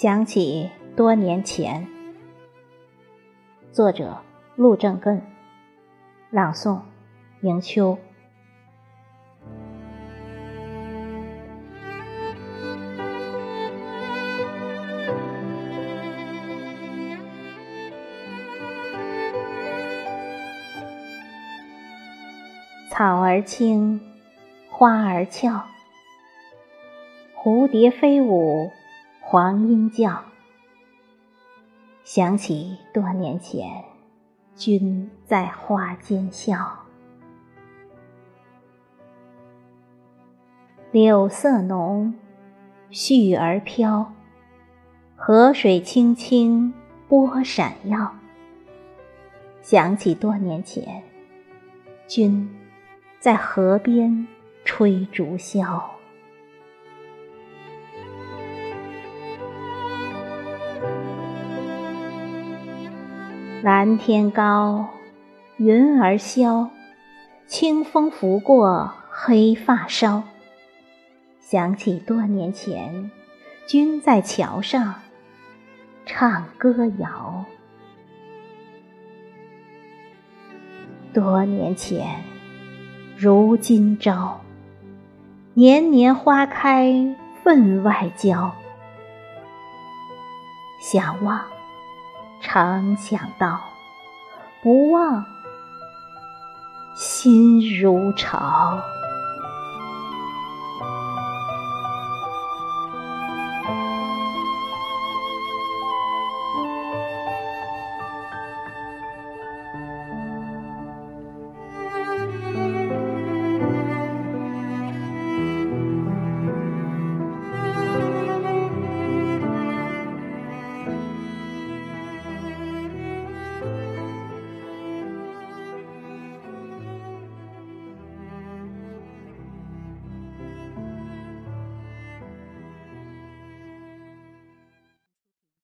想起多年前，作者陆正根，朗诵迎秋。草儿青，花儿俏，蝴蝶飞舞。黄莺叫，想起多年前，君在花间笑。柳色浓，絮儿飘，河水清清，波闪耀。想起多年前，君在河边吹竹箫。蓝天高，云儿消，清风拂过黑发梢。想起多年前，君在桥上唱歌谣。多年前，如今朝，年年花开分外娇。想望。常想到，不忘，心如潮。